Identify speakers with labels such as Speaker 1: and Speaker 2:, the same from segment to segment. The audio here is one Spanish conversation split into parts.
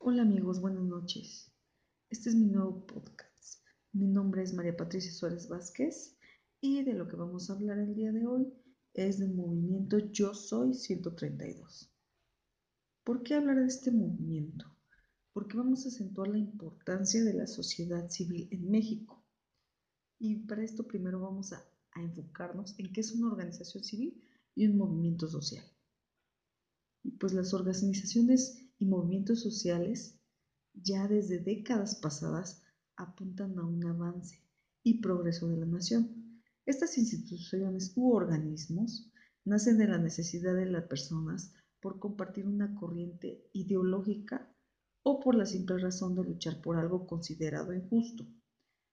Speaker 1: Hola amigos, buenas noches. Este es mi nuevo podcast. Mi nombre es María Patricia Suárez Vázquez y de lo que vamos a hablar el día de hoy es del movimiento Yo Soy 132. ¿Por qué hablar de este movimiento? Porque vamos a acentuar la importancia de la sociedad civil en México. Y para esto primero vamos a, enfocarnos en qué es una organización civil y un movimiento social. Y pues las organizaciones y movimientos sociales ya desde décadas pasadas apuntan a un avance y progreso de la nación. Estas instituciones u organismos nacen de la necesidad de las personas por compartir una corriente ideológica o por la simple razón de luchar por algo considerado injusto.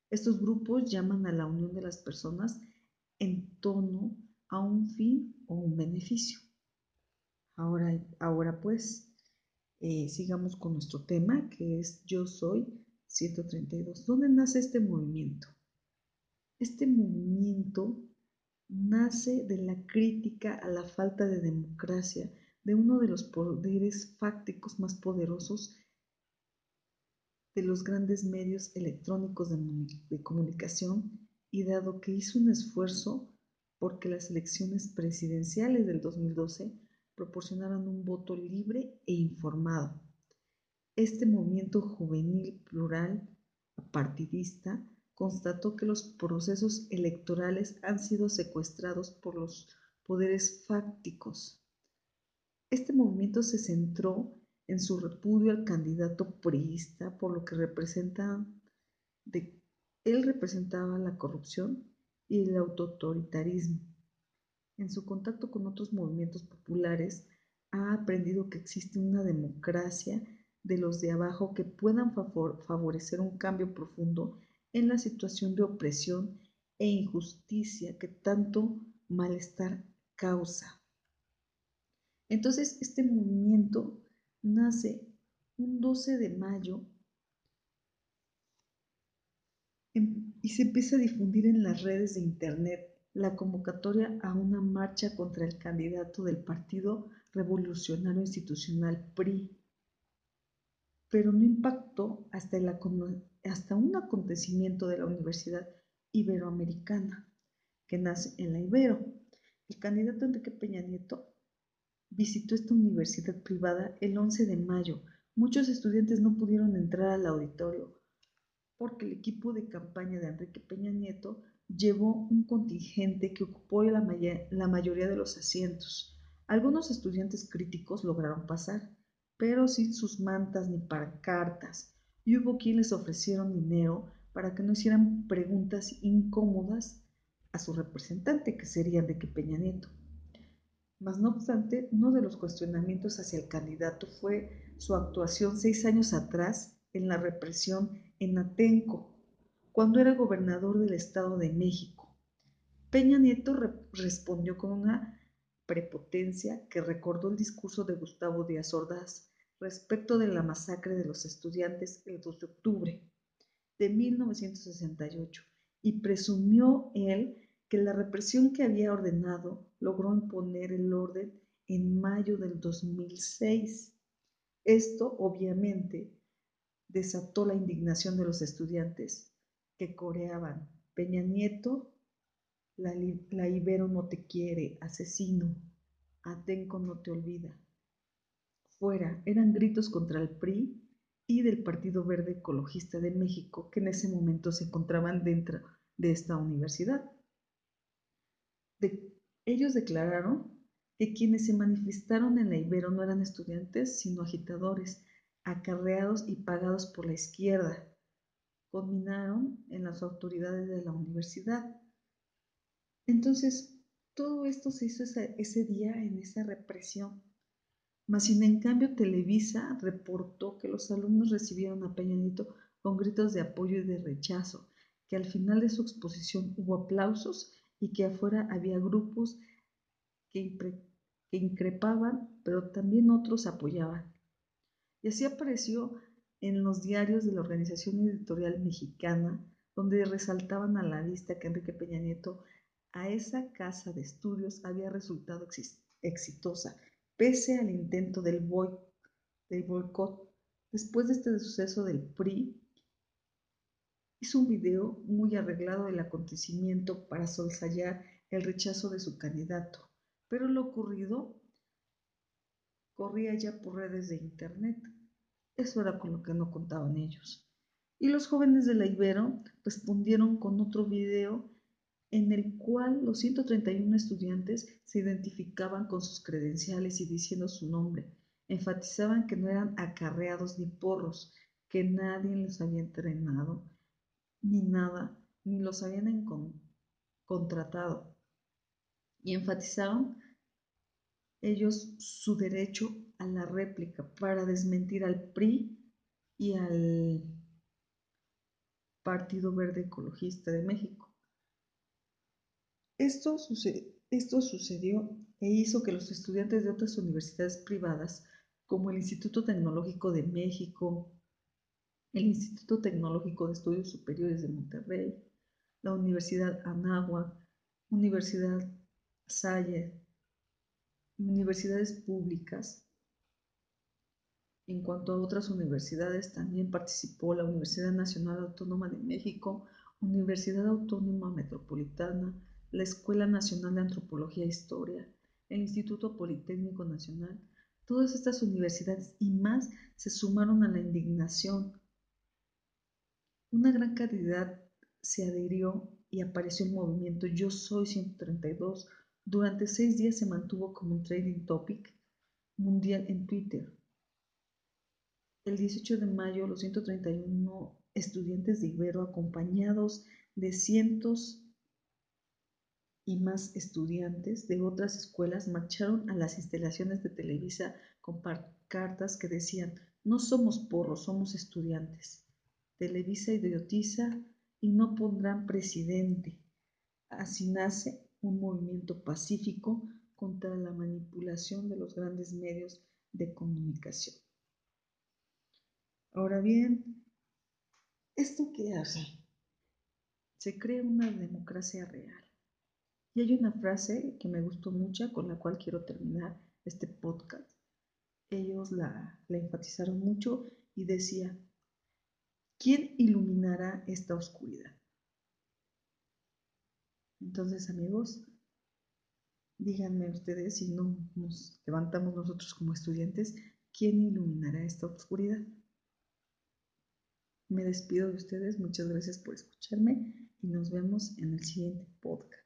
Speaker 1: Estos grupos llaman a la unión de las personas en torno a un fin o un beneficio. Ahora, ahora pues, eh, sigamos con nuestro tema, que es Yo Soy 132. ¿Dónde nace este movimiento? Este movimiento nace de la crítica a la falta de democracia de uno de los poderes fácticos más poderosos de los grandes medios electrónicos de, de comunicación y dado que hizo un esfuerzo porque las elecciones presidenciales del 2012 proporcionaron un voto libre e informado. Este movimiento juvenil plural partidista constató que los procesos electorales han sido secuestrados por los poderes fácticos. Este movimiento se centró en su repudio al candidato priista por lo que representa él representaba la corrupción y el autoritarismo en su contacto con otros movimientos populares, ha aprendido que existe una democracia de los de abajo que puedan favorecer un cambio profundo en la situación de opresión e injusticia que tanto malestar causa. Entonces, este movimiento nace un 12 de mayo y se empieza a difundir en las redes de Internet la convocatoria a una marcha contra el candidato del Partido Revolucionario Institucional PRI, pero no impactó hasta, el, hasta un acontecimiento de la Universidad Iberoamericana, que nace en la Ibero. El candidato Enrique Peña Nieto visitó esta universidad privada el 11 de mayo. Muchos estudiantes no pudieron entrar al auditorio porque el equipo de campaña de Enrique Peña Nieto llevó un contingente que ocupó la, mayoría de los asientos. Algunos estudiantes críticos lograron pasar, pero sin sus mantas ni pancartas, y hubo quienes ofrecieron dinero para que no hicieran preguntas incómodas a su representante, que sería Enrique Peña Nieto. Mas no obstante, uno de los cuestionamientos hacia el candidato fue su actuación seis años atrás en la represión en Atenco, cuando era gobernador del Estado de México. Peña Nieto respondió con una prepotencia que recordó el discurso de Gustavo Díaz Ordaz respecto de la masacre de los estudiantes el 2 de octubre de 1968 y presumió él que la represión que había ordenado logró imponer el orden en mayo del 2006. Esto obviamente desató la indignación de los estudiantes que coreaban Peña Nieto, la, la Ibero no te quiere, asesino, Atenco no te olvida. Fuera, eran gritos contra el PRI y del Partido Verde Ecologista de México, que en ese momento se encontraban dentro de esta universidad. De, ellos declararon que quienes se manifestaron en la Ibero no eran estudiantes, sino agitadores, acarreados y pagados por la izquierda, en las autoridades de la universidad. Entonces, todo esto se hizo ese, día en esa represión. Mas, sin en cambio, Televisa reportó que los alumnos recibieron a Peña Nieto con gritos de apoyo y de rechazo, que al final de su exposición hubo aplausos y que afuera había grupos que increpaban, pero también otros apoyaban. Y así apareció en los diarios de la Organización Editorial Mexicana, donde resaltaban a la vista que Enrique Peña Nieto a esa casa de estudios había resultado exitosa, pese al intento del, boicot Después de este suceso del PRI, hizo un video muy arreglado del acontecimiento para solsallar el rechazo de su candidato, pero lo ocurrido corría ya por redes de internet. Eso era con lo que no contaban ellos. Y los jóvenes de la Ibero respondieron con otro video en el cual los 131 estudiantes se identificaban con sus credenciales y diciendo su nombre. Enfatizaban que no eran acarreados ni porros, que nadie los había entrenado, ni nada, ni los habían contratado. Y enfatizaron ellos su derecho a la réplica para desmentir al PRI y al Partido Verde Ecologista de México. Esto, sucedió e hizo que los estudiantes de otras universidades privadas, como el Instituto Tecnológico de México, el Instituto Tecnológico de Estudios Superiores de Monterrey, la Universidad Anáhuac, Universidad Salle, universidades públicas. En cuanto a otras universidades, también participó la Universidad Nacional Autónoma de México, Universidad Autónoma Metropolitana, la Escuela Nacional de Antropología e Historia, el Instituto Politécnico Nacional, todas estas universidades y más se sumaron a la indignación. Una gran cantidad se adhirió y apareció el movimiento Yo Soy 132. Durante seis días se mantuvo como un trading topic mundial en Twitter. El 18 de mayo, los 131 estudiantes de Ibero, acompañados de cientos y más estudiantes de otras escuelas marcharon a las instalaciones de Televisa con cartas que decían, no somos porros, somos estudiantes. Televisa idiotiza y no pondrán presidente. Así nace un movimiento pacífico contra la manipulación de los grandes medios de comunicación. Ahora bien, ¿esto qué hace? Se crea una democracia real y hay una frase que me gustó mucho con la cual quiero terminar este podcast. Ellos la, enfatizaron mucho y decía, ¿quién iluminará esta oscuridad? Entonces, amigos, díganme ustedes si no nos levantamos nosotros como estudiantes, ¿quién iluminará esta oscuridad? Me despido de ustedes, muchas gracias por escucharme y nos vemos en el siguiente podcast.